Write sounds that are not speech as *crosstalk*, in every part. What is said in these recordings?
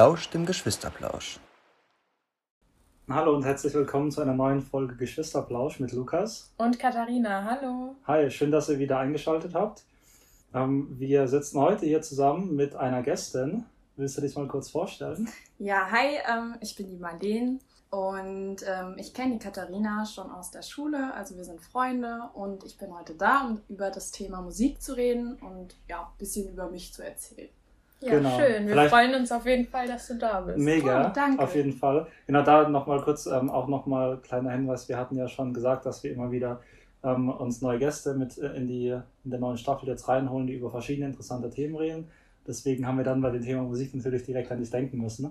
lauscht dem Geschwisterplausch. Hallo und herzlich willkommen zu einer neuen Folge Geschwisterplausch mit Lukas. Und Katharina, hallo. Hi, schön, dass ihr wieder eingeschaltet habt. Ähm, wir sitzen heute hier zusammen mit einer Gästin. Willst du dich mal kurz vorstellen? Ja, hi, ähm, ich bin die Marlene und ähm, ich kenne die Katharina schon aus der Schule, also wir sind Freunde und ich bin heute da, um über das Thema Musik zu reden und ja, ein bisschen über mich zu erzählen. Ja, genau. schön. Wir Vielleicht freuen uns auf jeden Fall, dass du da bist. Mega, oh, danke. auf jeden Fall. Genau, da nochmal kurz ähm, auch nochmal kleiner Hinweis. Wir hatten ja schon gesagt, dass wir immer wieder ähm, uns neue Gäste mit äh, in, die, in der neuen Staffel jetzt reinholen, die über verschiedene interessante Themen reden. Deswegen haben wir dann bei dem Thema Musik natürlich direkt an dich denken müssen. Ne?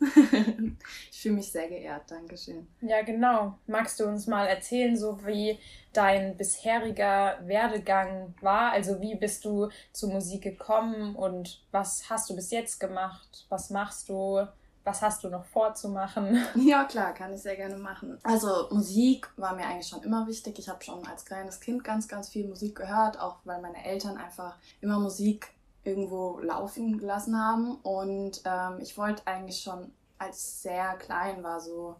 *laughs* ich fühle mich sehr geehrt, Dankeschön. Ja, genau. Magst du uns mal erzählen, so wie dein bisheriger Werdegang war? Also wie bist du zur Musik gekommen und was hast du bis jetzt gemacht? Was machst du? Was hast du noch vorzumachen? *laughs* *laughs* Ja, klar, kann ich sehr gerne machen. Also Musik war mir eigentlich schon immer wichtig. Ich habe schon als kleines Kind ganz, ganz viel Musik gehört, auch weil meine Eltern einfach immer Musik irgendwo laufen gelassen haben. Und ähm, ich wollte eigentlich schon, als ich sehr klein war, so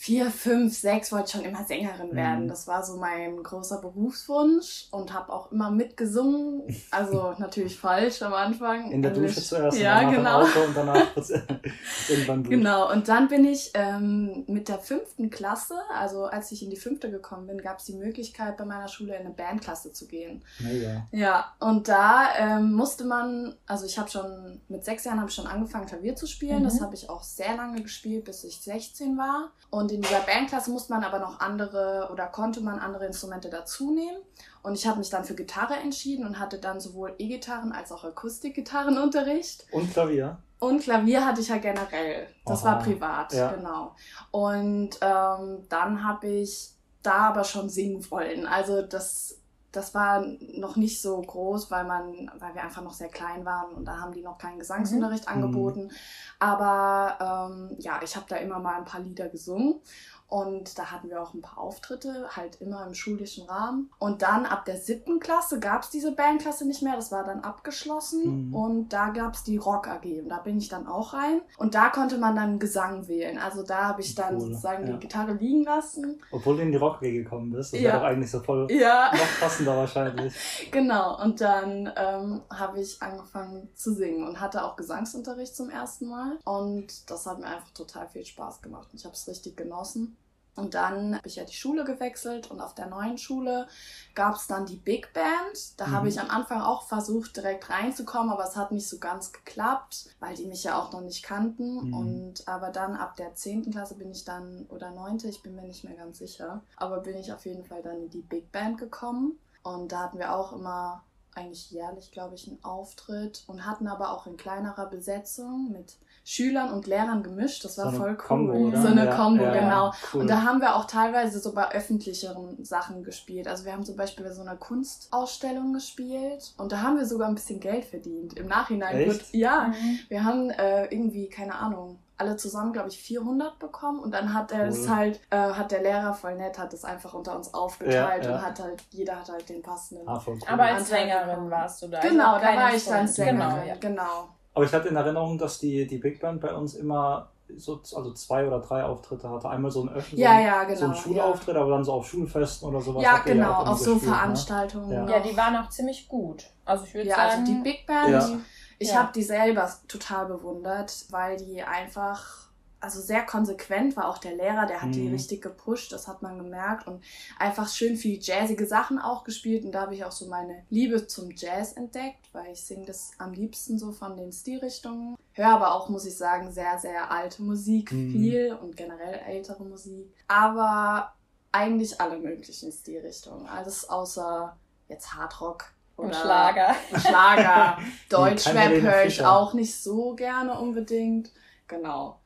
vier, fünf, sechs wollte ich schon immer Sängerin werden. Mhm. Das war so mein großer Berufswunsch und habe auch immer mitgesungen. Also *laughs* natürlich falsch am Anfang. In der Englisch. Dusche zuerst, ja, und genau. Auto und danach *laughs* *laughs* irgendwann durch. Genau, und dann bin ich ähm, mit der fünften Klasse, also als ich in die fünfte gekommen bin, gab es die Möglichkeit, bei meiner Schule in eine Bandklasse zu gehen. Mega. Ja, und da ähm, musste man, also ich habe schon, mit sechs Jahren habe ich schon angefangen, Klavier zu spielen. Mhm. Das habe ich auch sehr lange gespielt, bis ich 16 war. Und und in dieser Bandklasse musste man aber noch andere oder konnte man andere Instrumente dazu nehmen. Und ich habe mich dann für Gitarre entschieden und hatte dann sowohl E-Gitarren als auch Akustikgitarrenunterricht. Und Klavier? Und Klavier hatte ich ja generell. Das Aha. war privat, ja. genau. Und ähm, dann habe ich da aber schon singen wollen. Also das das war noch nicht so groß, weil man, weil wir einfach noch sehr klein waren und da haben die noch keinen Gesangsunterricht mhm. angeboten. Aber ähm, ja, ich habe da immer mal ein paar Lieder gesungen und da hatten wir auch ein paar Auftritte, halt immer im schulischen Rahmen. Und dann ab der siebten Klasse gab es diese Bandklasse nicht mehr, das war dann abgeschlossen. Mhm. Und da gab es die Rock AG und da bin ich dann auch rein. Und da konnte man dann Gesang wählen. Also da habe ich dann cool. sozusagen ja. die Gitarre liegen lassen. Obwohl du in die Rock AG gekommen bist. Das ja. wäre doch eigentlich so voll *laughs* ja. noch passender wahrscheinlich. *laughs* genau. Und dann ähm, habe ich angefangen zu singen und hatte auch Gesangsunterricht zum ersten Mal. Und das hat mir einfach total viel Spaß gemacht. Ich habe es richtig genossen. Und dann habe ich ja die Schule gewechselt und auf der neuen Schule gab es dann die Big Band. Da mhm. habe ich am Anfang auch versucht, direkt reinzukommen, aber es hat nicht so ganz geklappt, weil die mich ja auch noch nicht kannten. Mhm. Und aber dann ab der 10. Klasse bin ich dann, oder 9., ich bin mir nicht mehr ganz sicher, aber bin ich auf jeden Fall dann in die Big Band gekommen. Und da hatten wir auch immer eigentlich jährlich, glaube ich, einen Auftritt und hatten aber auch in kleinerer Besetzung mit Schülern und Lehrern gemischt. Das war so voll cool. Combo, so eine ja, Combo, ja, genau. Cool. Und da haben wir auch teilweise so bei öffentlicheren Sachen gespielt. Also wir haben zum Beispiel bei so einer Kunstausstellung gespielt und da haben wir sogar ein bisschen Geld verdient. Im Nachhinein Echt? wird, ja, mhm. wir haben äh, irgendwie, keine Ahnung, alle zusammen, glaube ich, 400 bekommen und dann hat er es halt, äh, hat der Lehrer voll nett, hat es einfach unter uns aufgeteilt ja, ja. und hat halt, jeder hat halt den passenden. Ah, cool. Aber als Sängerin warst du da. Genau, da war ich dann Sängerin, genau. Ja. genau. Aber ich hatte in Erinnerung, dass die, die Big Band bei uns immer so, also zwei oder drei Auftritte hatte. Einmal so ein Öffnen, ja, ja, genau, so ein Schulauftritt, ja. aber dann so auf Schulfesten oder sowas. Ja, genau, auf so gespielt, ne? Veranstaltungen. Ne? Ja. ja. die waren auch ziemlich gut. Also ich würde ja, sagen. also die Big Band, ich habe die selber total bewundert, weil die einfach also sehr konsequent war auch der Lehrer, der hat mhm. die richtig gepusht, das hat man gemerkt und einfach schön viel jazzige Sachen auch gespielt und da habe ich auch so meine Liebe zum Jazz entdeckt, weil ich singe das am liebsten so von den Stilrichtungen. Höre aber auch, muss ich sagen, sehr, sehr alte Musik, mhm. viel und generell ältere Musik, aber eigentlich alle möglichen Stilrichtungen, alles außer jetzt Hardrock oder und Schlager. *laughs* Schlager. Deutschrap höre ich auch nicht so gerne unbedingt. Genau.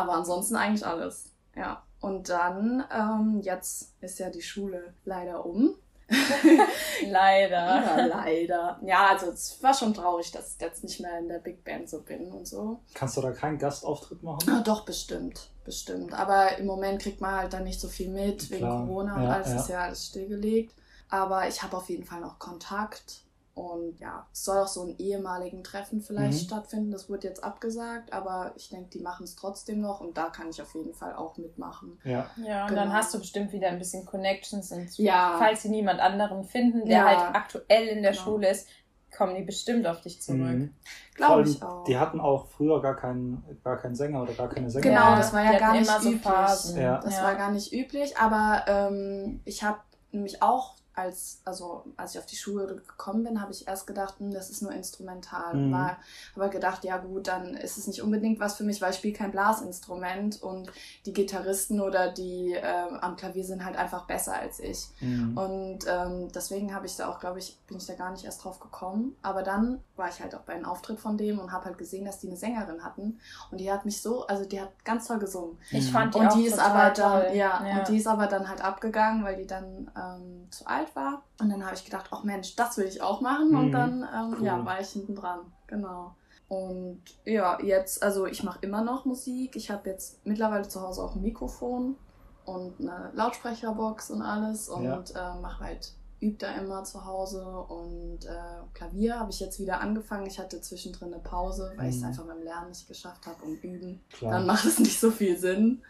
Aber ansonsten eigentlich alles. Ja. Und dann, ähm, jetzt ist ja die Schule leider um. *laughs* leider. Ja, leider. Ja, also es war schon traurig, dass ich jetzt nicht mehr in der Big Band so bin und so. Kannst du da keinen Gastauftritt machen? Ah, doch, bestimmt. Bestimmt. Aber im Moment kriegt man halt dann nicht so viel mit, Klar. wegen Corona und ja, alles ja. ist ja alles stillgelegt. Aber ich habe auf jeden Fall noch Kontakt Und ja, es soll auch so ein ehemaligen Treffen vielleicht Mhm. stattfinden. Das wurde jetzt abgesagt, aber ich denke, die machen es trotzdem noch und da kann ich auf jeden Fall auch mitmachen. Ja. Ja, und Genau. dann hast du bestimmt wieder ein bisschen Connections und Ja. falls sie niemand anderen finden, der Ja. halt aktuell in der Genau. Schule ist, kommen die bestimmt auf dich zurück. Mhm. Glaube ich auch. Die hatten auch früher gar keinen, gar keinen Sänger oder gar keine Sängerin. Genau, das war die ja hatten gar nicht immer so üblich. Phasen. Ja. Das Ja. war gar nicht üblich, aber ähm, ich habe nämlich auch als, also als ich auf die Schule gekommen bin, habe ich erst gedacht, hm, das ist nur instrumental. Mhm. War aber gedacht, ja gut, dann ist es nicht unbedingt was für mich, weil ich spiele kein Blasinstrument und die Gitarristen oder die ähm, am Klavier sind halt einfach besser als ich. Mhm. Und ähm, deswegen habe ich da auch, glaube ich, bin ich da gar nicht erst drauf gekommen. Aber dann war ich halt auch bei einem Auftritt von dem und habe halt gesehen, dass die eine Sängerin hatten. Und die hat mich so, also die hat ganz toll gesungen. Ich Mhm. fand die Und auch die ist total aber dann, toll. ja, und die ist aber dann halt abgegangen, weil die dann ähm, zu alt war. Und dann habe ich gedacht, ach Mensch, das will ich auch machen. Und Mhm. dann ähm, Cool. ja, war ich hinten dran. Genau. Und ja, jetzt, also ich mache immer noch Musik. Ich habe jetzt mittlerweile zu Hause auch ein Mikrofon und eine Lautsprecherbox und alles und Ja. äh, mache halt übe da immer zu Hause und äh, Klavier habe ich jetzt wieder angefangen. Ich hatte zwischendrin eine Pause, weil ich es Mhm. einfach beim Lernen nicht geschafft habe und üben. Klar. Dann macht es nicht so viel Sinn.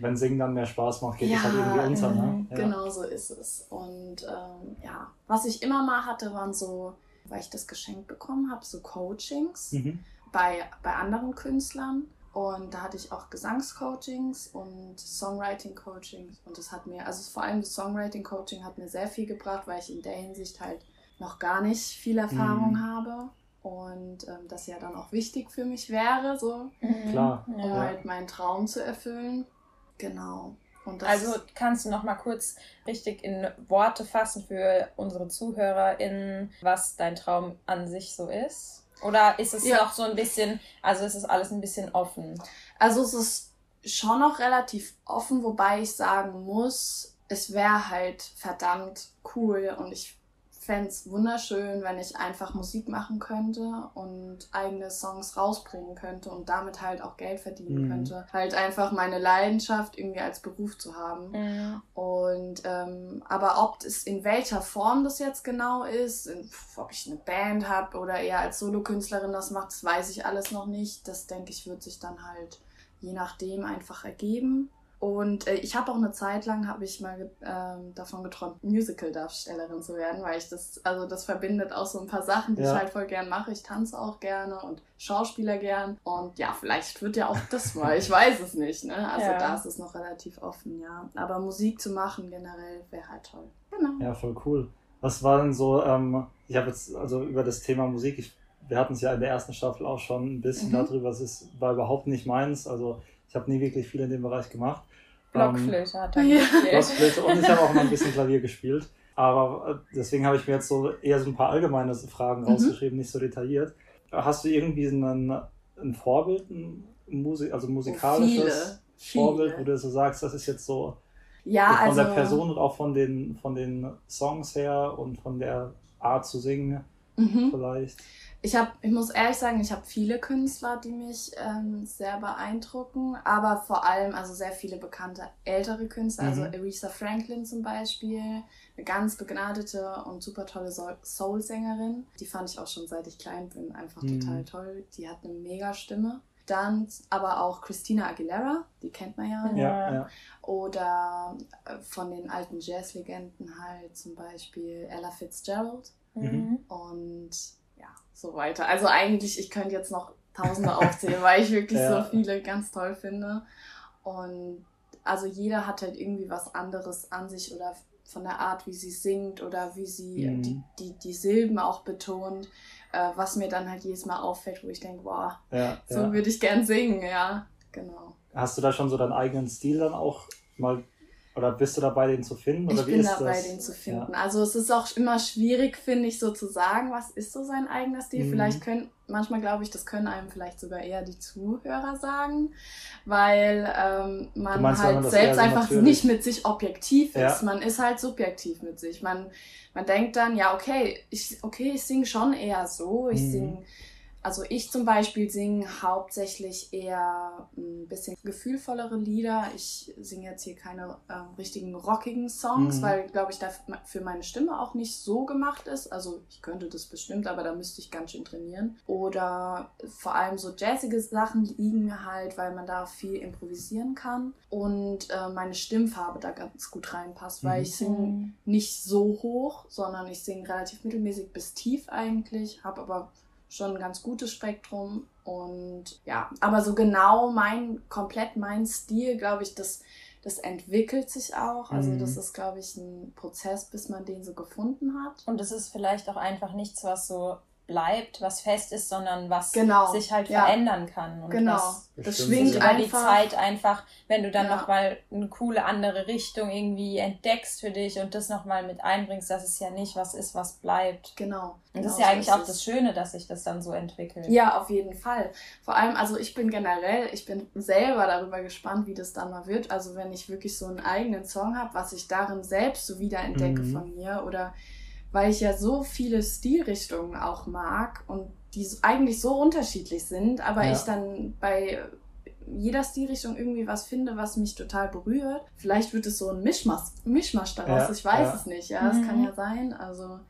Wenn Singen dann mehr Spaß macht, geht es Ja, halt irgendwie unter. Ne? mhm, Ja. Genau so ist es. Und ähm, ja, was ich immer mal hatte, waren so, weil ich das geschenkt bekommen habe, so Coachings Mhm. bei, bei anderen Künstlern. Und da hatte ich auch Gesangscoachings und Songwriting-Coachings. Und das hat mir, also vor allem das Songwriting-Coaching hat mir sehr viel gebracht, weil ich in der Hinsicht halt noch gar nicht viel Erfahrung Mhm. habe. Und ähm, das ja dann auch wichtig für mich wäre, so, Mhm. Klar. um Ja. halt meinen Traum zu erfüllen. Genau. Also kannst du noch mal kurz richtig in Worte fassen für unsere ZuhörerInnen, was dein Traum an sich so ist? Oder ist es Ja. noch so ein bisschen, also ist es alles ein bisschen offen? Also es ist schon noch relativ offen, wobei ich sagen muss, es wäre halt verdammt cool und ich fände es wunderschön, wenn ich einfach Musik machen könnte und eigene Songs rausbringen könnte und damit halt auch Geld verdienen Mhm. könnte. Halt einfach meine Leidenschaft irgendwie als Beruf zu haben. Mhm. Und ähm, aber ob es in welcher Form das jetzt genau ist, in, ob ich eine Band habe oder eher als Solokünstlerin das macht, das weiß ich alles noch nicht. Das denke ich wird sich dann halt je nachdem einfach ergeben. Und äh, ich habe auch eine Zeit lang habe ich mal ähm, davon geträumt, Musical-Darstellerin zu werden, weil ich das, also das verbindet auch so ein paar Sachen, die Ja. ich halt voll gern mache. Ich tanze auch gerne und Schauspieler gern. Und ja, vielleicht wird ja auch das mal. Ich weiß es nicht. Ne? Also Ja. da ist es noch relativ offen, ja. Aber Musik zu machen generell wäre halt toll. Genau. Ja, voll cool. Was war denn so, ähm, ich habe jetzt also über das Thema Musik, ich, wir hatten es ja in der ersten Staffel auch schon ein bisschen Mhm. darüber, es ist, war überhaupt nicht meins, also ich habe nie wirklich viel in dem Bereich gemacht. Ähm, Blockflöte hat er Ja. gespielt. Blockflöte und ich habe auch mal ein bisschen *laughs* Klavier gespielt. Aber äh, deswegen habe ich mir jetzt so eher so ein paar allgemeine Fragen Mhm. rausgeschrieben, nicht so detailliert. Hast du irgendwie einen, ein Vorbild, ein Musik, also musikalisches viele, Vorbild, viele. wo du so sagst, das ist jetzt so Ja, von also. der Person und auch von den, von den Songs her und von der Art zu singen Mhm. vielleicht? Ich habe, ich muss ehrlich sagen, ich habe viele Künstler, die mich ähm, sehr beeindrucken, aber vor allem also sehr viele bekannte ältere Künstler, also Mhm. Aretha Franklin zum Beispiel, eine ganz begnadete und super tolle Soul- Soul-Sängerin. Die fand ich auch schon seit ich klein bin einfach Mhm. total toll. Die hat eine mega Stimme. Dann aber auch Christina Aguilera, die kennt man ja. Ja. Ja. Oder äh, von den alten Jazzlegenden halt zum Beispiel Ella Fitzgerald Mhm. und ja, so weiter. Also eigentlich, ich könnte jetzt noch Tausende *laughs* aufzählen, weil ich wirklich Ja. so viele ganz toll finde. Und also jeder hat halt irgendwie was anderes an sich oder von der Art, wie sie singt oder wie sie Mhm. die, die, die Silben auch betont, äh, was mir dann halt jedes Mal auffällt, wo ich denke, wow, ja, so ja. würde ich gern singen, ja, genau. Hast du da schon so deinen eigenen Stil dann auch mal, oder bist du dabei, den zu finden? Oder Ich wie bin ist dabei, das? den zu finden. Also es ist auch immer schwierig, finde ich, so zu sagen, was ist so sein eigener Stil. Mhm. Vielleicht können, manchmal glaube ich, das können einem vielleicht sogar eher die Zuhörer sagen, weil ähm, man meinst, halt man selbst so einfach natürlich- nicht mit sich objektiv Ja. ist. Man ist halt subjektiv mit sich. Man, man denkt dann, ja, okay, ich, okay, ich singe schon eher so, ich Mhm. singe also ich zum Beispiel singe hauptsächlich eher ein bisschen gefühlvollere Lieder. Ich singe jetzt hier keine äh, richtigen rockigen Songs, Mhm. weil, glaube ich, dafür für meine Stimme auch nicht so gemacht ist. Also ich könnte das bestimmt, aber da müsste ich ganz schön trainieren. Oder vor allem so jazzige Sachen liegen mir halt, weil man da viel improvisieren kann. Und äh, meine Stimmfarbe da ganz gut reinpasst, weil Mhm. ich singe nicht so hoch, sondern ich singe relativ mittelmäßig bis tief eigentlich, habe aber schon ein ganz gutes Spektrum und ja, aber so genau mein, komplett mein Stil, glaube ich, das, das entwickelt sich auch. Also Mhm. das ist, glaube ich, ein Prozess, bis man den so gefunden hat. Und es ist vielleicht auch einfach nichts, was so bleibt, was fest ist, sondern was Genau, sich halt ja. verändern kann. Und Genau, was das schwingt sich über die einfach. Zeit einfach, wenn du dann Ja. nochmal eine coole andere Richtung irgendwie entdeckst für dich und das nochmal mit einbringst, dass es ja nicht was ist, was bleibt. Genau. Und das ist genau ja so eigentlich ist auch es. das Schöne, dass sich das dann so entwickelt. Ja, auf jeden Fall. Vor allem, also ich bin generell, ich bin selber darüber gespannt, wie das dann mal wird. Also wenn ich wirklich so einen eigenen Song habe, was ich darin selbst so wiederentdecke Mhm. von mir oder weil ich ja so viele Stilrichtungen auch mag und die eigentlich so unterschiedlich sind, aber Ja. ich dann bei jeder Stilrichtung irgendwie was finde, was mich total berührt. Vielleicht wird es so ein Mischmasch, Mischmasch daraus, Ja, ich weiß ja. es nicht. Ja, es Mhm. kann ja sein. Also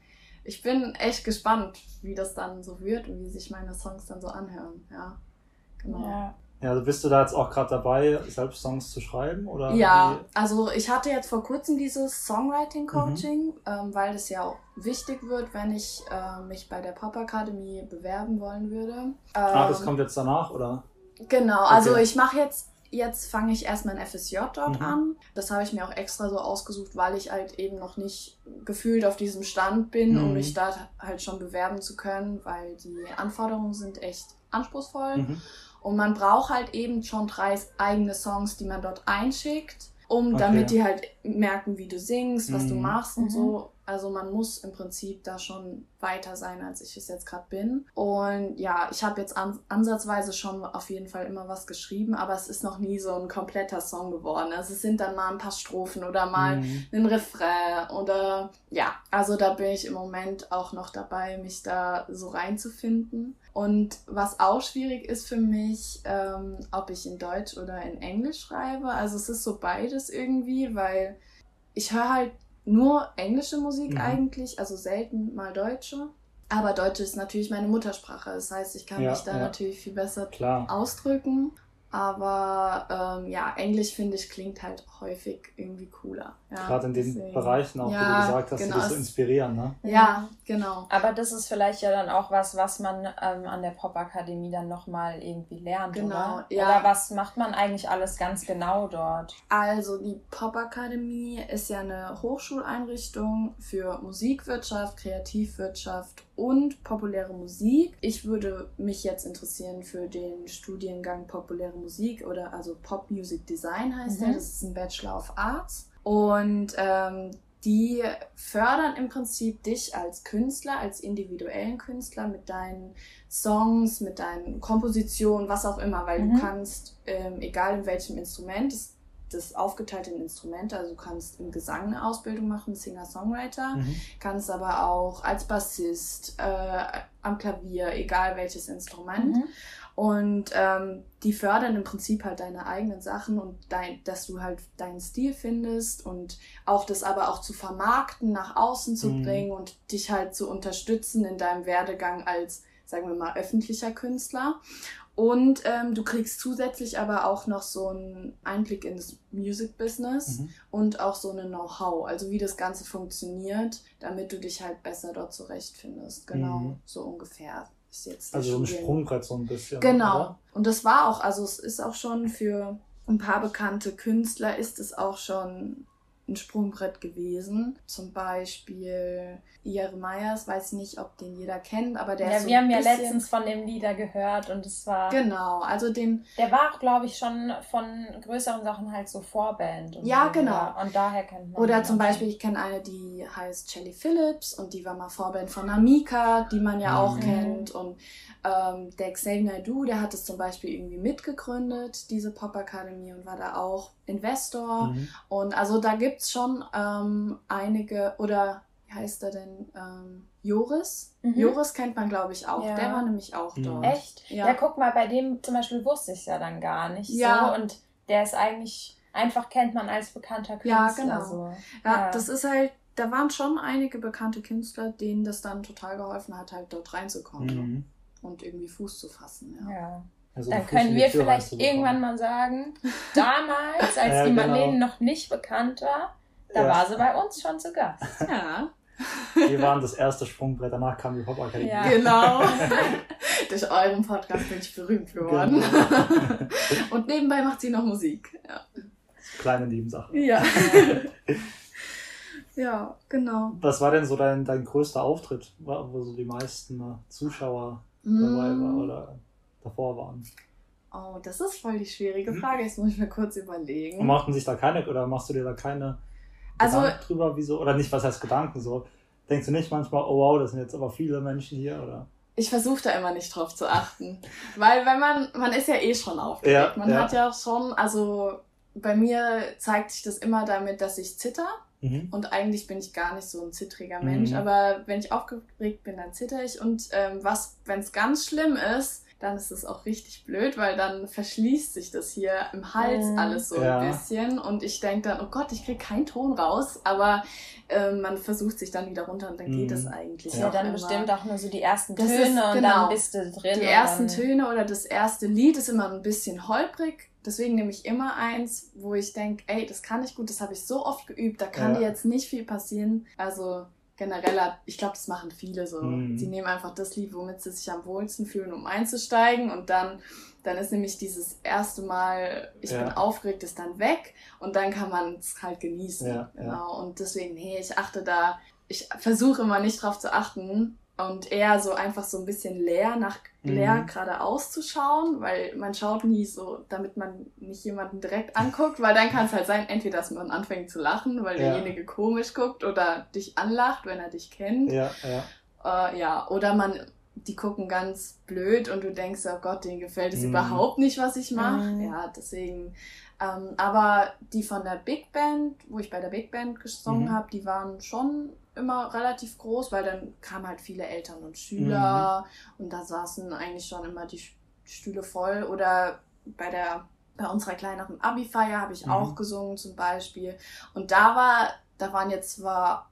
ich bin echt gespannt, wie das dann so wird und wie sich meine Songs dann so anhören. Ja, genau. Ja, Ja. Ja, also bist du da jetzt auch gerade dabei, selbst Songs zu schreiben? Oder wie? also ich hatte jetzt vor kurzem dieses Songwriting-Coaching, ähm, weil es ja auch wichtig wird, wenn ich äh, mich bei der Pop-Akademie bewerben wollen würde. Ah, das Ähm, kommt jetzt danach, oder? Genau, also Okay. ich mache jetzt, jetzt fange ich erst mein FSJ dort Mhm. an. Das habe ich mir auch extra so ausgesucht, weil ich halt eben noch nicht gefühlt auf diesem Stand bin, um Mhm. mich da halt schon bewerben zu können, weil die Anforderungen sind echt anspruchsvoll. Mhm. Und man braucht halt eben schon drei eigene Songs, die man dort einschickt, um Okay. damit die halt merken, wie du singst, was du Mhm. machst und Mhm. so. Also man muss im Prinzip da schon weiter sein, als ich es jetzt gerade bin. Und ja, ich habe jetzt an, ansatzweise schon auf jeden Fall immer was geschrieben, aber es ist noch nie so ein kompletter Song geworden. Also es sind dann mal ein paar Strophen oder mal Mhm. einen Refrain oder ja, also da bin ich im Moment auch noch dabei, mich da so reinzufinden. Und was auch schwierig ist für mich, ähm, ob ich in Deutsch oder in Englisch schreibe. Also es ist so beides irgendwie, weil ich höre halt nur englische Musik Mhm. eigentlich, also selten mal deutsche. Aber Deutsch ist natürlich meine Muttersprache. Das heißt, ich kann Ja, mich da ja. natürlich viel besser Klar. ausdrücken. Aber ähm, ja, Englisch finde ich klingt halt häufig irgendwie cooler. Ja, Gerade in den deswegen. Bereichen auch, Ja, du gesagt hast, genau, die dich so inspirieren, ne? Ja, genau. Aber das ist vielleicht ja dann auch was, was man ähm, an der Popakademie dann nochmal irgendwie lernt, Genau, oder? ja. Oder was macht man eigentlich alles ganz genau dort? Also die Popakademie ist ja eine Hochschuleinrichtung für Musikwirtschaft, Kreativwirtschaft und populäre Musik. Ich würde mich jetzt interessieren für den Studiengang populäre Musik oder also Pop Music Design heißt Mhm. der. Das ist ein Bachelor of Arts. Und ähm, die fördern im Prinzip dich als Künstler, als individuellen Künstler mit deinen Songs, mit deinen Kompositionen, was auch immer, weil Mhm. du kannst, ähm, egal in welchem Instrument, das, das ist aufgeteilt in Instrumente, also du kannst im Gesang eine Ausbildung machen, Singer-Songwriter, Mhm. kannst aber auch als Bassist, äh, am Klavier, egal welches Instrument. Mhm. Und ähm, die fördern im Prinzip halt deine eigenen Sachen und dein, dass du halt deinen Stil findest und auch das aber auch zu vermarkten, nach außen zu Mhm. bringen und dich halt zu unterstützen in deinem Werdegang als, sagen wir mal, öffentlicher Künstler. Und ähm, du kriegst zusätzlich aber auch noch so einen Einblick in das Music Business Mhm. und auch so eine Know-how, also wie das Ganze funktioniert, damit du dich halt besser dort zurechtfindest. Genau, Mhm. so ungefähr ist jetzt Also so ein Sprungbrett so ein bisschen. Genau. Oder? Und das war auch, also es ist auch schon für ein paar bekannte Künstler ist es auch schon ein Sprungbrett gewesen. Zum Beispiel Jeremias, weiß ich nicht, ob den jeder kennt, aber der Ja, ist so wir ein haben ja letztens von dem Lieder gehört und es war. Genau, also den, Der war auch, glaube ich, schon von größeren Sachen halt so Vorband. Und Ja, so, genau. ja. Und daher kennt man oder zum Beispiel, ich kenne eine, die heißt Shelly Phillips und die war mal Vorband von Amika, die man ja auch Mhm. kennt. Und ähm, der Xavier Naidoo, der hat es zum Beispiel irgendwie mitgegründet, diese Pop-Akademie, und war da auch Investor. Mhm. Und also da gibt's schon ähm, einige, oder wie heißt er denn? Ähm, Joris. Mhm. Joris kennt man, glaube ich, auch. Ja. Der war nämlich auch Mhm. dort. Echt? Ja. Ja. guck mal, bei dem zum Beispiel wusste ich es ja dann gar nicht Ja. so. Und der ist eigentlich, einfach kennt man als bekannter Ja, Künstler. genau. So. Ja, Ja. das ist halt, da waren schon einige bekannte Künstler, denen das dann total geholfen hat, halt dort reinzukommen Mhm. und irgendwie Fuß zu fassen. Ja. Also Dann können wir vielleicht irgendwann mal sagen, damals, als *laughs* Ja, die genau. Marlene noch nicht bekannt war, da Ja. war sie bei uns schon zu Gast. ja. Wir waren das erste Sprungbrett, danach kam die Pop Akademie. Ja. Genau. *laughs* Durch euren Podcast bin ich berühmt geworden. Genau. *laughs* Und nebenbei macht sie noch Musik. Ja. Kleine Nebensache. Ja. ja, genau. Was war denn so dein, dein größter Auftritt, wo so die meisten Zuschauer dabei Mm. war oder davor waren? Oh, das ist voll die schwierige Mhm. Frage. Jetzt muss ich mir kurz Und überlegen. machten sich da keine, oder machst du dir da keine Also, Gedanken drüber, wieso, oder nicht, was heißt Gedanken so? Denkst du nicht manchmal, oh wow, das sind jetzt aber viele Menschen hier, oder? ich versuche da immer nicht drauf zu achten. *laughs* Weil wenn man, man ist ja eh schon aufgeregt. Ja, man ja. hat ja auch schon, also bei mir zeigt sich das immer damit, dass ich zitter. Mhm. Und eigentlich bin ich gar nicht so ein zittriger Mensch. Mhm. Aber wenn ich aufgeregt bin, dann zitter ich. Und ähm, was, wenn es ganz schlimm ist, dann ist es auch richtig blöd, weil dann verschließt sich das hier im Hals Mhm. alles so Ja. ein bisschen. Und ich denke dann, oh Gott, ich krieg keinen Ton raus. Aber ähm, man versucht sich dann wieder runter und dann geht Mhm. es eigentlich. Ja, auch dann immer. bestimmt auch nur so die ersten Das Töne ist- und genau. dann bist du drin. Die und ersten Töne oder das erste Lied ist immer ein bisschen holprig. Deswegen nehme ich immer eins, wo ich denke, ey, das kann ich gut, das habe ich so oft geübt, da kann Ja. dir jetzt nicht viel passieren. Also generell, ich glaube, das machen viele so. Mhm. Sie nehmen einfach das Lied, womit sie sich am wohlsten fühlen, um einzusteigen und dann, dann ist nämlich dieses erste Mal, ich Ja. bin aufgeregt, ist dann weg und dann kann man es halt genießen. Ja, ja. genau. Und deswegen, nee, ich achte da, ich versuche immer nicht drauf zu achten und eher so einfach so ein bisschen leer nach Mhm. leer geradeaus zu schauen, weil man schaut nie so, damit man nicht jemanden direkt anguckt, weil dann kann es halt sein, entweder dass man anfängt zu lachen, weil Ja. derjenige komisch guckt oder dich anlacht, wenn er dich kennt. Ja, ja. Äh, ja, oder man, die gucken ganz blöd und du denkst, oh Gott, denen gefällt es Mhm. überhaupt nicht, was ich mache. Mhm. Ja, deswegen. Ähm, aber die von der Big Band, wo ich bei der Big Band gesungen Mhm. habe, die waren schon immer relativ groß, weil dann kamen halt viele Eltern und Schüler und da saßen eigentlich schon immer die Stühle voll. Oder bei der bei unserer kleineren Abi-Feier habe ich Mhm. auch gesungen zum Beispiel. Und da war, da waren jetzt zwar,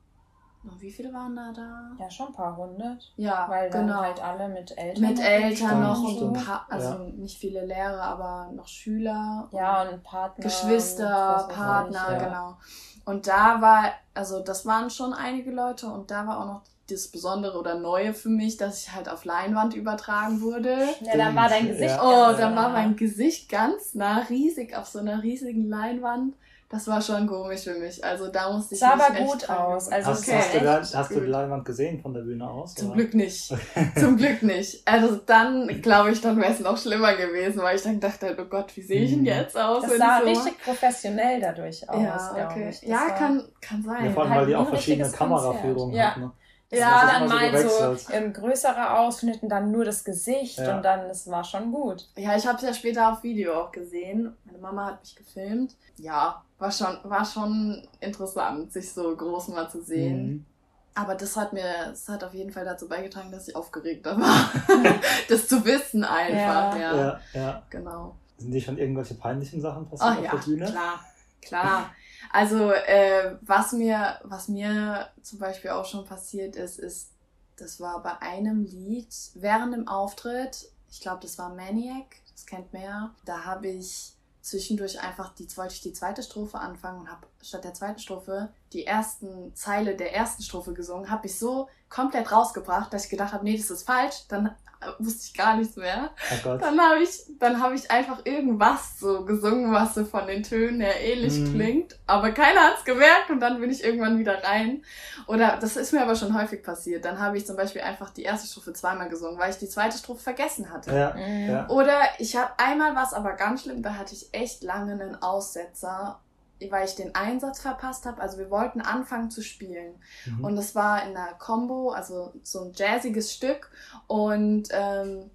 noch wie viele waren da da? Ja, schon ein paar hundert. Ja, Weil dann genau. halt alle mit Eltern. Mit Eltern noch und stimmt. ein paar, also Ja. nicht viele Lehrer, aber noch Schüler. Ja, und Partner. Geschwister, und Partner, ich, ja. genau. Und da war, also das waren schon einige Leute und da war auch noch das Besondere oder Neue für mich, dass ich halt auf Leinwand übertragen wurde. Ja, dann war dein Gesicht. Ja. Oh, dann war mein Gesicht ganz nah, riesig auf so einer riesigen Leinwand. Das war schon komisch für mich. Also da musste ich Sah aber echt gut aus. Also hast, war hast, du, echt da- hast du die gut. Leinwand gesehen von der Bühne aus? Zum oder? Glück nicht. *laughs* Zum Glück nicht. Also dann *laughs* glaube ich, dann wäre es noch schlimmer gewesen, weil ich dann dachte, oh Gott, wie sehe ich denn Mhm. jetzt aus? Das sah ich so richtig professionell dadurch aus, Ja, okay. Das Ja, kann, kann sein. Ja, vor allem, halt weil die auch verschiedene Kameraführungen Konzert. hat. Ne? Das Ja, Das dann mal so gewechselt. im größerer Ausschnitt und dann nur das Gesicht Ja. und dann, es war schon gut. Ja, ich habe es ja später auf Video auch gesehen. Meine Mama hat mich gefilmt. Ja, war schon, war schon interessant, sich so groß mal zu sehen. Mhm. Aber das hat mir, das hat auf jeden Fall dazu beigetragen, dass ich aufgeregter war. *laughs* *laughs* das zu wissen einfach, ja. Ja, ja. Genau. Sind dir schon irgendwelche peinlichen Sachen passiert Ach auf ja, der Bühne? klar, klar. Also äh, was mir, was mir zum Beispiel auch schon passiert ist, ist, das war bei einem Lied während dem Auftritt, ich glaube, das war Maniac, das kennt ja, da habe ich zwischendurch einfach die wollte ich die zweite Strophe anfangen und habe statt der zweiten Strophe die ersten Zeile der ersten Strophe gesungen, habe ich so komplett rausgebracht, dass ich gedacht habe, nee, das ist falsch, dann wusste ich gar nichts mehr. Oh Gott. Dann habe ich, dann habe ich einfach irgendwas so gesungen, was so von den Tönen her ähnlich Mhm. klingt. Aber keiner hat's gemerkt und dann bin ich irgendwann wieder rein. Oder das ist mir aber schon häufig passiert. Dann habe ich zum Beispiel einfach die erste Strophe zweimal gesungen, weil ich die zweite Strophe vergessen hatte. Ja, Mhm. ja. Oder ich habe einmal was aber ganz schlimm, da hatte ich echt lange einen Aussetzer, weil ich den Einsatz verpasst habe. Also wir wollten anfangen zu spielen. Mhm. Und es war in einer Combo, also so ein jazziges Stück. Und ähm,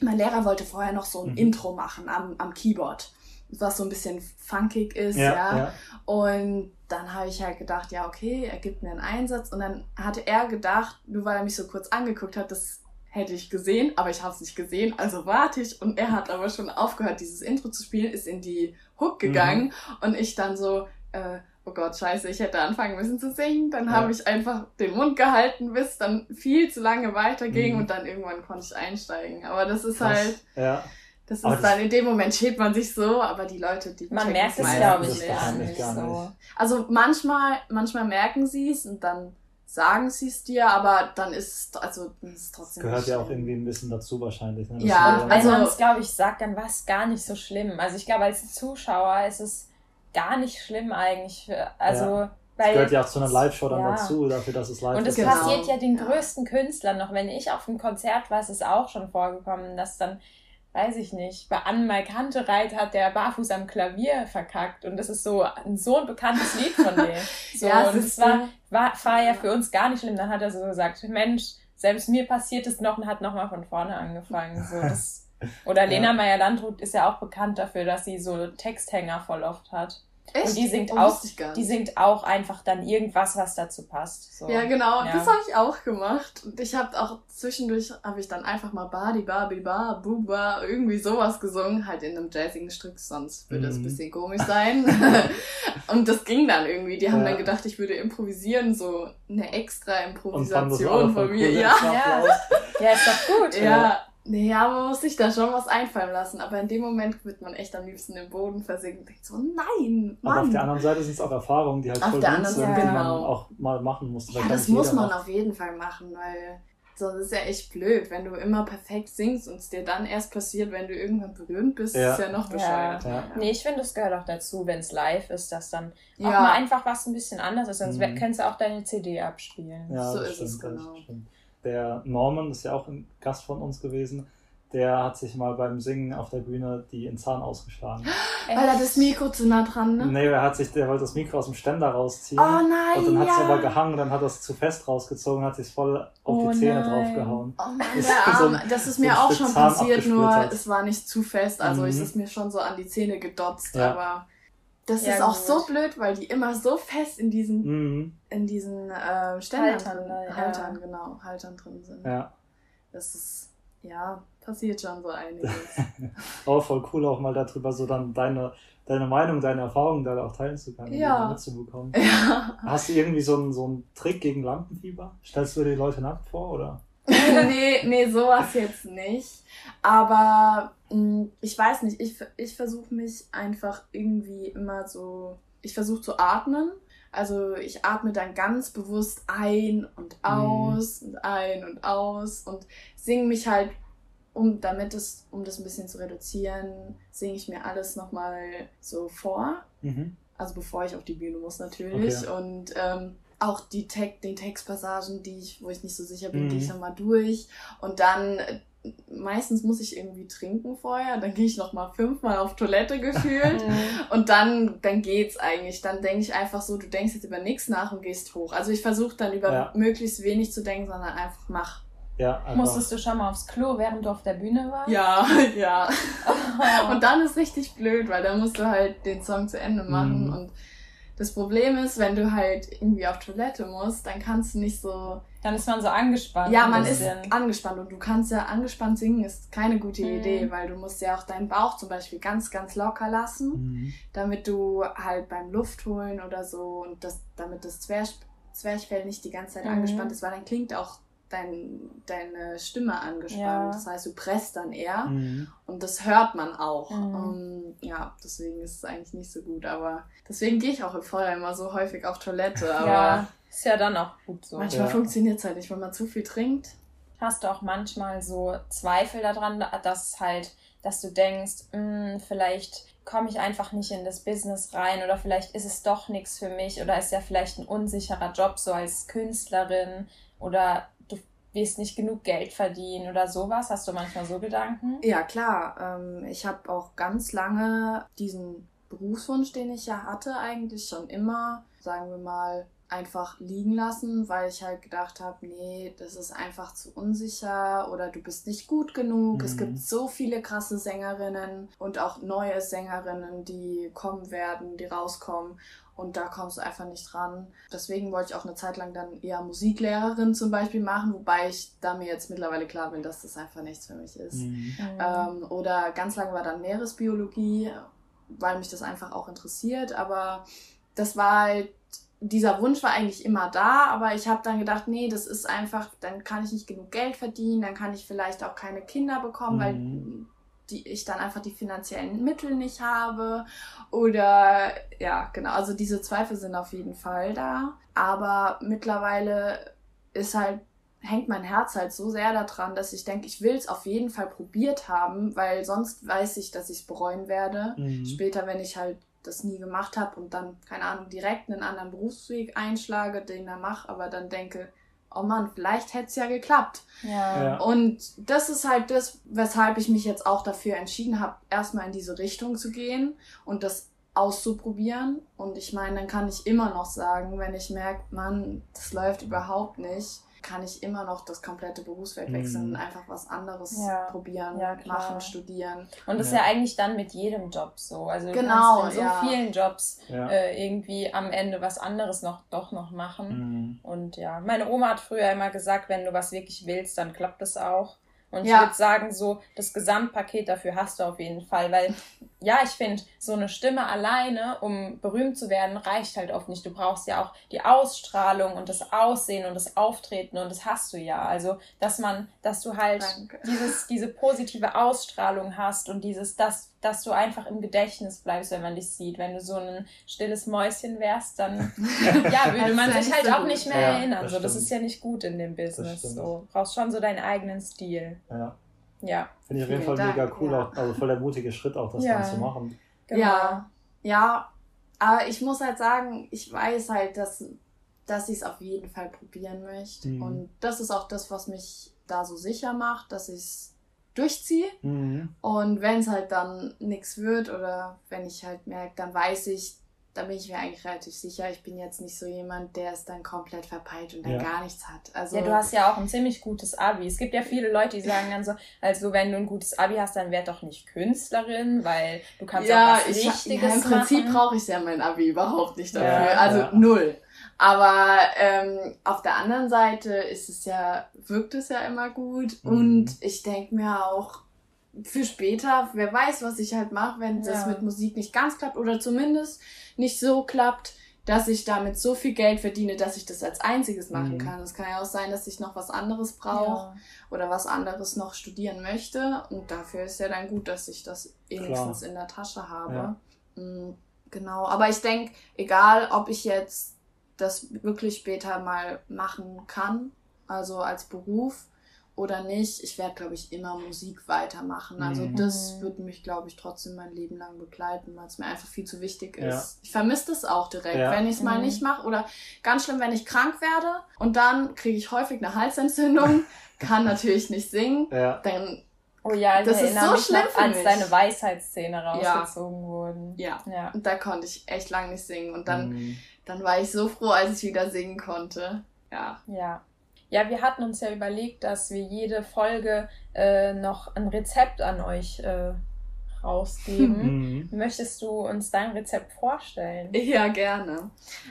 mein Lehrer wollte vorher noch so ein Mhm. Intro machen am, am Keyboard, was so ein bisschen funkig ist, ja, ja. ja. Und dann habe ich halt gedacht, ja, okay, er gibt mir einen Einsatz. Und dann hatte er gedacht, nur weil er mich so kurz angeguckt hat, das hätte ich gesehen, aber ich habe es nicht gesehen, also warte ich. Und er hat aber schon aufgehört, dieses Intro zu spielen, ist in die Hook gegangen. Mhm. Und ich dann so, äh, oh Gott, scheiße, ich hätte anfangen müssen zu singen. Dann ja. habe ich einfach den Mund gehalten, bis dann viel zu lange weiterging mhm. und dann irgendwann konnte ich einsteigen. Aber das ist Krass. halt. Ja. Das ist das dann in dem Moment schämt man sich so, aber die Leute, die man merkt es, glaube ich, gar nicht, gar nicht so. Also manchmal, manchmal merken sie es und dann sagen sie es dir, aber dann ist also ist trotzdem. Das gehört ja auch irgendwie ein bisschen dazu wahrscheinlich. Ne? Ja, also man es glaube ich sagt, dann war es gar nicht so schlimm. Also ich glaube als Zuschauer ist es gar nicht schlimm eigentlich. Für, also ja. Weil, das gehört ja auch zu einer Live-Show dann ja. dazu, dafür, dass es live ist. Und es genau. passiert ja den größten Künstlern noch. Wenn ich auf einem Konzert war, ist es auch schon vorgekommen, dass dann weiß ich nicht, bei Anne Kantereit hat der Barfuß am Klavier verkackt und das ist so ein so ein bekanntes Lied von *laughs* dem. So, ja, und es war, war, war ja für uns gar nicht schlimm. Dann hat er so gesagt, Mensch, selbst mir passiert es noch und hat nochmal von vorne angefangen. So, das, *laughs* oder Lena ja. Meyer-Landrut ist ja auch bekannt dafür, dass sie so Texthänger voll oft hat. Echt? Und die singt oh, auch, die singt auch einfach dann irgendwas, was dazu passt. So. Ja, genau. Ja. Das habe ich auch gemacht. Und ich habe auch zwischendurch habe ich dann einfach mal Badi, Babi, Ba, Buba, irgendwie sowas gesungen, halt in einem jazzigen Stück, sonst würde es mhm. ein bisschen komisch sein. *laughs* und das ging dann irgendwie. Die haben ja. dann gedacht, ich würde improvisieren, so eine extra Improvisation von mir. Ja. ja. ja, ist doch gut. Ja. Ja, man muss sich da schon was einfallen lassen, aber in dem Moment wird man echt am liebsten im Boden versinken und denkt so, nein, Mann. Aber auf der anderen Seite sind es auch Erfahrungen, die halt auf voll der anderen Seite, die genau. man auch mal machen muss. Ja, das muss man macht. auf jeden Fall machen, weil so, das ist ja echt blöd, wenn du immer perfekt singst und es dir dann erst passiert, wenn du irgendwann berühmt bist, ja. ist ja noch bescheuert. Ja. Ja. Nee, ich finde, es gehört auch dazu, wenn es live ist, dass dann auch mal einfach was ein bisschen anders ist, sonst mhm. kannst du auch deine CD abspielen. Ja, so ist stimmt, es genau. Der Norman, ist ja auch ein Gast von uns gewesen, der hat sich mal beim Singen auf der Bühne die in Zahn ausgeschlagen. *gasps* Weil er das Mikro zu nah dran, ne? Nee, er hat sich, der wollte das Mikro aus dem Ständer rausziehen. Oh nein, Und dann hat es ja. aber gehangen, dann hat er es zu fest rausgezogen, hat sich voll auf oh die Zähne nein. draufgehauen. Oh Mann, der Arm. So das ist mir so auch schon passiert, nur hat. es war nicht zu fest, also mhm. es ist mir schon so an die Zähne gedotzt, ja. aber das ja, ist auch gut. so blöd, weil die immer so fest in diesen, mhm. in diesen äh, Ständern Haltern, drin, ja. Haltern, genau, Haltern drin sind. Ja. Das ist, ja, passiert schon so einiges. *laughs* auch voll cool, auch mal darüber so dann deine, deine Meinung, deine Erfahrungen da auch teilen zu können, ja. mitzubekommen. *laughs* Ja. Hast du irgendwie so einen, so einen Trick gegen Lampenfieber? Stellst du dir die Leute nackt vor, oder? *laughs* nee, nee, sowas jetzt nicht. Aber mh, mm, ich weiß nicht, ich, ich versuche mich einfach irgendwie immer so, ich versuche zu atmen. Also ich atme dann ganz bewusst ein und mhm. aus mhm. und ein und aus und singe mich halt, um damit es, um das ein bisschen zu reduzieren, singe ich mir alles nochmal so vor. Mhm. Also bevor ich auf die Bühne muss natürlich. Okay. Und ähm, auch die Te den Textpassagen, die ich, wo ich nicht so sicher bin, mhm. gehe ich nochmal durch. Und dann meistens muss ich irgendwie trinken vorher, dann gehe ich noch mal fünfmal auf Toilette gefühlt *laughs* und dann dann geht's eigentlich. Dann denke ich einfach so, du denkst jetzt über nichts nach und gehst hoch. Also ich versuche dann über ja. möglichst wenig zu denken, sondern einfach mach. Ja, Musstest du schon mal aufs Klo, während du auf der Bühne warst? Ja, *laughs* ja. Oh. Und dann ist richtig blöd, weil dann musst du halt den Song zu Ende machen mhm. und das Problem ist, wenn du halt irgendwie auf Toilette musst, dann kannst du nicht so. Dann ist man so angespannt. Ja, man ist angespannt und du kannst ja angespannt singen, ist keine gute mhm. Idee, weil du musst ja auch deinen Bauch zum Beispiel ganz, ganz locker lassen, mhm. damit du halt beim Luftholen oder so und das, damit das Zwerch, Zwerchfell nicht die ganze Zeit mhm. angespannt ist, weil dann klingt auch dein, deine Stimme angespannt. Ja. Das heißt, du presst dann eher mhm. und das hört man auch. Mhm. Um, ja, deswegen ist es eigentlich nicht so gut. Aber deswegen gehe ich auch im Feuer immer so häufig auf Toilette. Aber ja, ist ja dann auch gut so. Manchmal ja. funktioniert es halt nicht, wenn man zu viel trinkt. Hast du auch manchmal so Zweifel daran, dass halt, dass du denkst, hm, vielleicht komme ich einfach nicht in das Business rein oder vielleicht ist es doch nichts für mich oder ist ja vielleicht ein unsicherer Job so als Künstlerin oder wirst nicht genug Geld verdienen oder sowas? Hast du manchmal so Gedanken? Ja, klar. Ähm, ich habe auch ganz lange diesen Berufswunsch, den ich ja hatte, eigentlich schon immer, sagen wir mal, einfach liegen lassen, weil ich halt gedacht habe, nee, das ist einfach zu unsicher oder du bist nicht gut genug. Mhm. Es gibt so viele krasse Sängerinnen und auch neue Sängerinnen, die kommen werden, die rauskommen. Und da kommst du einfach nicht dran. Deswegen wollte ich auch eine Zeit lang dann eher Musiklehrerin zum Beispiel machen, wobei ich da mir jetzt mittlerweile klar bin, dass das einfach nichts für mich ist. Mhm. Ähm, oder ganz lange war dann Meeresbiologie, weil mich das einfach auch interessiert. Aber das war halt, dieser Wunsch war eigentlich immer da, aber ich habe dann gedacht, nee, das ist einfach, dann kann ich nicht genug Geld verdienen, dann kann ich vielleicht auch keine Kinder bekommen, Mhm. weil die, ich dann einfach die finanziellen Mittel nicht habe. Oder ja, genau, also diese Zweifel sind auf jeden Fall da. Aber mittlerweile ist halt hängt mein Herz halt so sehr daran, dass ich denke, ich will es auf jeden Fall probiert haben, weil sonst weiß ich, dass ich es bereuen werde. Mhm. Später, wenn ich halt das nie gemacht habe und dann, keine Ahnung, direkt einen anderen Berufsweg einschlage, den da mache, aber dann denke, oh Mann, vielleicht hätte es ja geklappt. Ja. Ja. Und das ist halt das, weshalb ich mich jetzt auch dafür entschieden habe, erstmal in diese Richtung zu gehen und das auszuprobieren. Und ich meine, dann kann ich immer noch sagen, wenn ich merke, Mann, das läuft überhaupt nicht, kann ich immer noch das komplette Berufsfeld wechseln Mhm. und einfach was anderes Ja. probieren, Ja, machen, studieren. Und das ist Ja. ja eigentlich dann mit jedem Job so. Also du Genau, in so ja. vielen Jobs Ja. äh, irgendwie am Ende was anderes noch doch noch machen. Mhm. Und ja, meine Oma hat früher immer gesagt, wenn du was wirklich willst, dann klappt es auch. Und ich Ja. würde sagen, so das Gesamtpaket dafür hast du auf jeden Fall. Weil, ja, ich finde, so eine Stimme alleine, um berühmt zu werden, reicht halt oft nicht. Du brauchst ja auch die Ausstrahlung und das Aussehen und das Auftreten und das hast du ja. Also, dass man, dass du halt Danke. dieses, diese positive Ausstrahlung hast und dieses, dass, dass du einfach im Gedächtnis bleibst, wenn man dich sieht. Wenn du so ein stilles Mäuschen wärst, dann *laughs* ja, würde man sich halt so auch gut. nicht mehr Ja, erinnern. das So, das ist ja nicht gut in dem Business. So, brauchst schon so deinen eigenen Stil. Ja. Ja, Finde ich auf jeden Fall mega cool, ja. auch, also voll der mutige Schritt auch, das Ja. dann zu machen. genau. Ja, ja, aber ich muss halt sagen, ich weiß halt, dass, dass ich es auf jeden Fall probieren möchte. Mhm. Und das ist auch das, was mich da so sicher macht, dass ich es durchziehe. Mhm. Und wenn es halt dann nichts wird oder wenn ich halt merke, dann weiß ich, da bin ich mir eigentlich relativ sicher, ich bin jetzt nicht so jemand, der es dann komplett verpeilt und dann Ja. gar nichts hat. Also, Ja, du hast ja auch ein ziemlich gutes Abi. Es gibt ja viele Leute, die sagen dann so, also wenn du ein gutes Abi hast, dann werd doch nicht Künstlerin, weil du kannst ja, auch was ich, Richtiges ja, im Prinzip brauche ich ja mein Abi überhaupt nicht dafür. Ja, also ja. null. Aber ähm, auf der anderen Seite ist es ja, wirkt es ja immer gut. Mhm. Und ich denke mir auch, für später, wer weiß, was ich halt mache, wenn das Ja. mit Musik nicht ganz klappt oder zumindest nicht so klappt, dass ich damit so viel Geld verdiene, dass ich das als einziges machen Mhm. kann. Es kann ja auch sein, dass ich noch was anderes brauche Ja. oder was anderes noch studieren möchte. Und dafür ist ja dann gut, dass ich das wenigstens in der Tasche habe. Ja. Mm, Genau, aber ich denke, egal ob ich jetzt das wirklich später mal machen kann, also als Beruf oder nicht, ich werde, glaube ich, immer Musik weitermachen. Also Mhm. das Mhm. wird mich, glaube ich, trotzdem mein Leben lang begleiten, weil es mir einfach viel zu wichtig Ja. ist. Ich vermisse das auch direkt, Ja. wenn ich es mal Mhm. nicht mache oder ganz schlimm, wenn ich krank werde und dann kriege ich häufig eine Halsentzündung, *laughs* kann natürlich nicht singen, Ja. dann Oh ja, ich Das ist so mich schlimm noch, für als mich. deine Weisheitszähne Ja. rausgezogen wurden. ja, Ja. und da konnte ich echt lange nicht singen und dann Mhm. Dann war ich so froh, als ich wieder singen konnte. Ja. Ja. Ja, wir hatten uns ja überlegt, dass wir jede Folge äh, noch ein Rezept an euch äh, rausgeben. Mhm. Möchtest du uns dein Rezept vorstellen? Ja, gerne.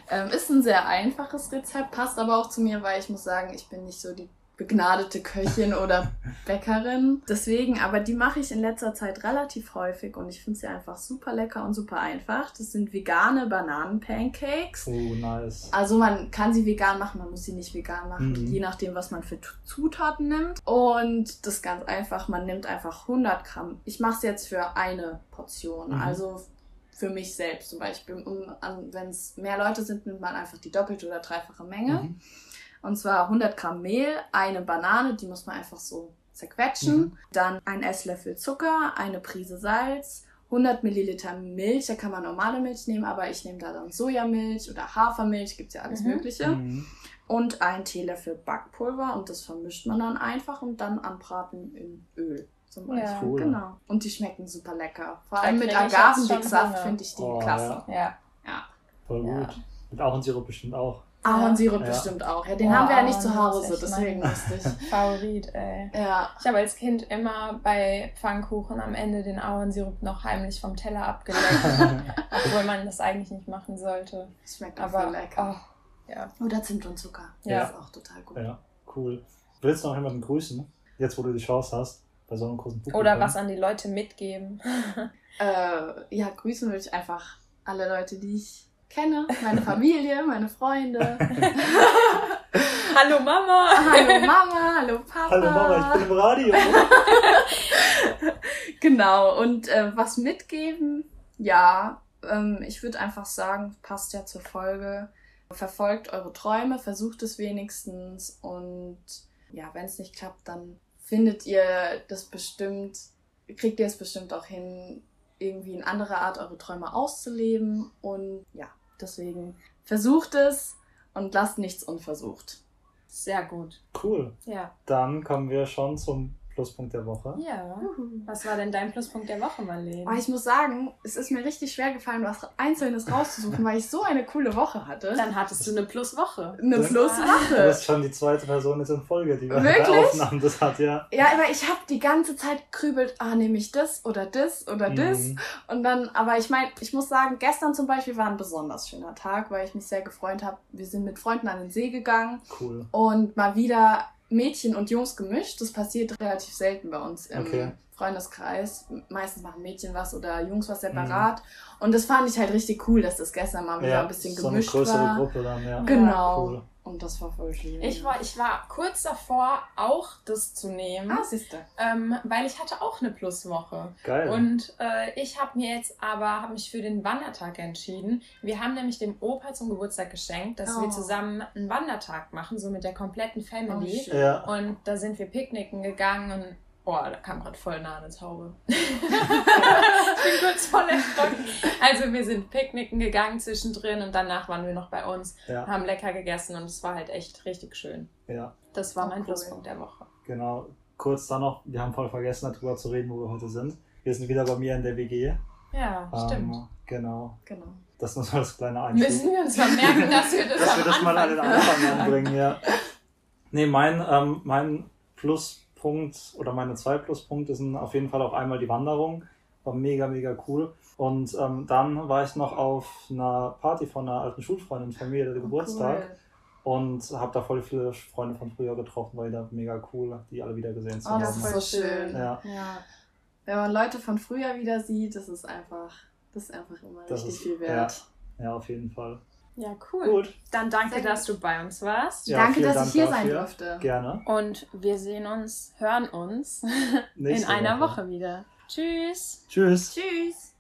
Ähm, ist ein sehr einfaches Rezept, passt aber auch zu mir, weil ich muss sagen, ich bin nicht so die begnadete Köchin oder Bäckerin. Deswegen, aber die mache ich in letzter Zeit relativ häufig und ich finde sie einfach super lecker und super einfach. Das sind vegane Bananen-Pancakes. Oh, nice. Also man kann sie vegan machen, man muss sie nicht vegan machen, Mhm. je nachdem, was man für Zutaten nimmt. Und das ganz einfach, man nimmt einfach 100 Gramm. Ich mache es jetzt für eine Portion, Mhm. also für mich selbst zum Beispiel. Um, Wenn es mehr Leute sind, nimmt man einfach die doppelte oder dreifache Menge. Mhm. Und zwar 100 Gramm Mehl, eine Banane, die muss man einfach so zerquetschen. Mhm. Dann ein Esslöffel Zucker, eine Prise Salz, 100 Milliliter Milch. Da kann man normale Milch nehmen, aber ich nehme da dann Sojamilch oder Hafermilch, gibt's ja alles Mhm. Mögliche. Mhm. Und ein Teelöffel Backpulver und das vermischt man dann einfach und dann anbraten in Öl. Zum Beispiel. Ja. Cool. Genau. Und die schmecken super lecker. Vor allem mit Agavendicksaft finde ich die Oh, klasse. Ja. Voll Ja. gut. Mit Ahornsirup bestimmt auch. Ahornsirup Ja. bestimmt auch. Ja, den Boah, haben wir ja nicht zu Hause, das ist echt deswegen wusste ich. *laughs* Favorit, ey. Ja. Ich habe als Kind immer bei Pfannkuchen am Ende den Ahornsirup noch heimlich vom Teller abgeleckt, *laughs* obwohl man das eigentlich nicht machen sollte. Schmeckt Aber voll lecker. oh, ja. Oder Zimt und Zucker. Ja. Das ist auch total gut. Ja, cool. Willst du noch jemanden grüßen? Jetzt, wo du die Chance hast, bei so einem großen Publikum. Oder was an die Leute mitgeben. *laughs* Äh, ja, grüßen würde ich einfach alle Leute, die ich kenne. Meine Familie, meine Freunde. *laughs* Hallo Mama! hallo Mama, hallo Papa. Hallo Mama, ich bin im Radio. *laughs* Genau, und äh, was mitgeben? Ja, ähm, ich würde einfach sagen, passt ja zur Folge. Verfolgt eure Träume, versucht es wenigstens und ja, wenn es nicht klappt, dann findet ihr das bestimmt, kriegt ihr es bestimmt auch hin, irgendwie in anderer Art eure Träume auszuleben und ja, deswegen versucht es und lasst nichts unversucht. Sehr gut. Cool. Ja. Dann kommen wir schon zum Pluspunkt der Woche. Ja. Was war denn dein Pluspunkt der Woche, Marlene? Aber ich muss sagen, es ist mir richtig schwer gefallen, was Einzelnes rauszusuchen, weil ich so eine coole Woche hatte. Dann hattest du eine Pluswoche. Eine Das- Du Pluswoche. bist schon die zweite Person jetzt in Folge, die wir Wirklich? bei Aufnahmen das hat, ja. Ja, aber ich habe die ganze Zeit grübelt, ah, nehme ich das oder das oder das. Mhm. Und dann, aber ich meine, ich muss sagen, gestern zum Beispiel war ein besonders schöner Tag, weil ich mich sehr gefreut habe. Wir sind mit Freunden an den See gegangen Cool. und mal wieder Mädchen und Jungs gemischt. Das passiert relativ selten bei uns im Okay. Freundeskreis. Meistens machen Mädchen was oder Jungs was Mhm. separat. Und das fand ich halt richtig cool, dass das gestern mal wieder Ja, ein bisschen so eine gemischt größere war. Gruppe dann, ja. Genau. Cool. Und das war voll schön. Ich war, ich war kurz davor, auch das zu nehmen, Ah, siehste. ähm, weil ich hatte auch eine Pluswoche. Geil. Und äh, ich habe mir jetzt aber hab mich für den Wandertag entschieden. Wir haben nämlich dem Opa zum Geburtstag geschenkt, dass Oh. wir zusammen einen Wandertag machen, so mit der kompletten Family. Oh, ja. und da sind wir picknicken gegangen und boah, da kam gerade voll nah eine Taube. *laughs* ich bin kurz voll erschrocken. Also wir sind picknicken gegangen zwischendrin und danach waren wir noch bei uns, ja, haben lecker gegessen und es war halt echt richtig schön. ja, Das war Oh, mein cool. Pluspunkt der Woche. genau. Kurz dann noch, wir haben voll vergessen, darüber zu reden, wo wir heute sind. Wir sind wieder bei mir in der WG. Ja, stimmt. Ähm, genau. Genau. Das ist nur das kleine Einstieg. Müssen wir uns mal merken, dass wir das, dass wir das mal an den Anfang Anfang anbringen, ja. Nee, mein, ähm, mein Pluspunkt oder meine zwei Pluspunkte sind auf jeden Fall auch einmal die Wanderung. War mega, mega cool. Und ähm, dann war ich noch auf einer Party von einer alten Schulfreundin von mir, der Geburtstag. Und habe da voll viele Freunde von früher getroffen, war wieder mega cool, die alle wieder gesehen zu Oh, das haben. ist so schön. Ja. Ja. Wenn man Leute von früher wieder sieht, das ist einfach, das ist einfach immer Das richtig ist- viel wert. ja, auf jeden Fall. Ja, cool. Gut, Dann danke, dass du bei uns warst. Ja, Danke, dass Dank ich hier dafür. sein durfte. gerne. Und wir sehen uns, hören uns *laughs* in einer Woche wieder. Tschüss. Tschüss. Tschüss.